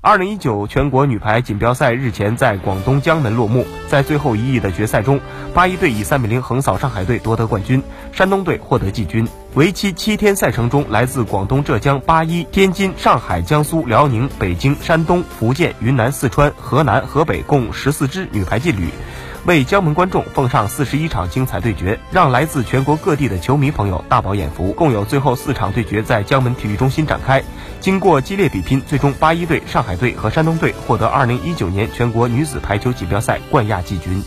二零一九全国女排锦标赛日前在广东江门落幕，在最后一役的决赛中，八一队以三比零横扫上海队夺得冠军，山东队获得季军。为期七天赛程中，来自广东、浙江、八一、天津、上海、江苏、辽宁、北京、山东、福建、云南、四川、河南、河北共十四支女排劲旅。为江门观众奉上四十一场精彩对决，让来自全国各地的球迷朋友大饱眼福。共有最后四场对决在江门体育中心展开，经过激烈比拼，最终八一队、上海队和山东队获得二零一九年全国女子排球锦标赛冠亚季军。